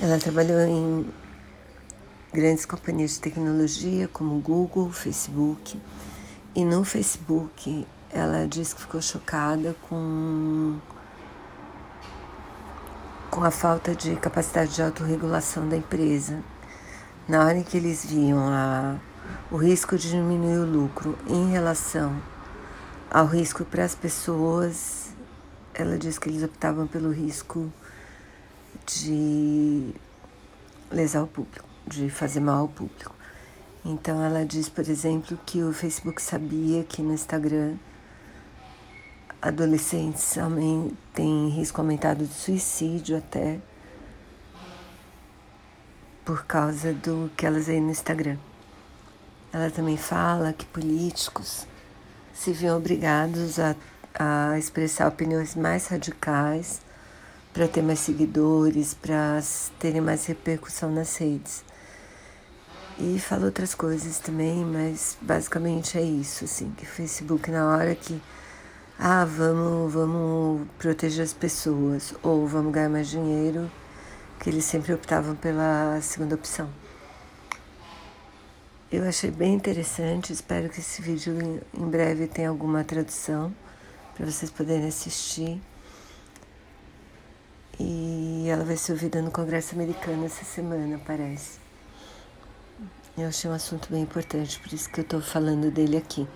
Ela trabalhou em grandes companhias de tecnologia como Google, Facebook. E no Facebook ela disse que ficou chocada com, com a falta de capacidade de autorregulação da empresa. Na hora em que eles viam a, o risco de diminuir o lucro em relação ao risco para as pessoas, ela disse que eles optavam pelo risco de lesar o público, de fazer mal ao público. Então ela diz, por exemplo, que o Facebook sabia que no Instagram adolescentes têm risco aumentado de suicídio até por causa do que elas veem no Instagram. Ela também fala que políticos se viam obrigados a, a expressar opiniões mais radicais para ter mais seguidores, para terem mais repercussão nas redes. E fala outras coisas também, mas basicamente é isso, assim, que o Facebook na hora que ah, vamos, vamos proteger as pessoas ou vamos ganhar mais dinheiro, que eles sempre optavam pela segunda opção. Eu achei bem interessante, espero que esse vídeo em breve tenha alguma tradução para vocês poderem assistir. E ela vai ser ouvida no Congresso Americano essa semana, parece. Eu achei um assunto bem importante, por isso que eu estou falando dele aqui.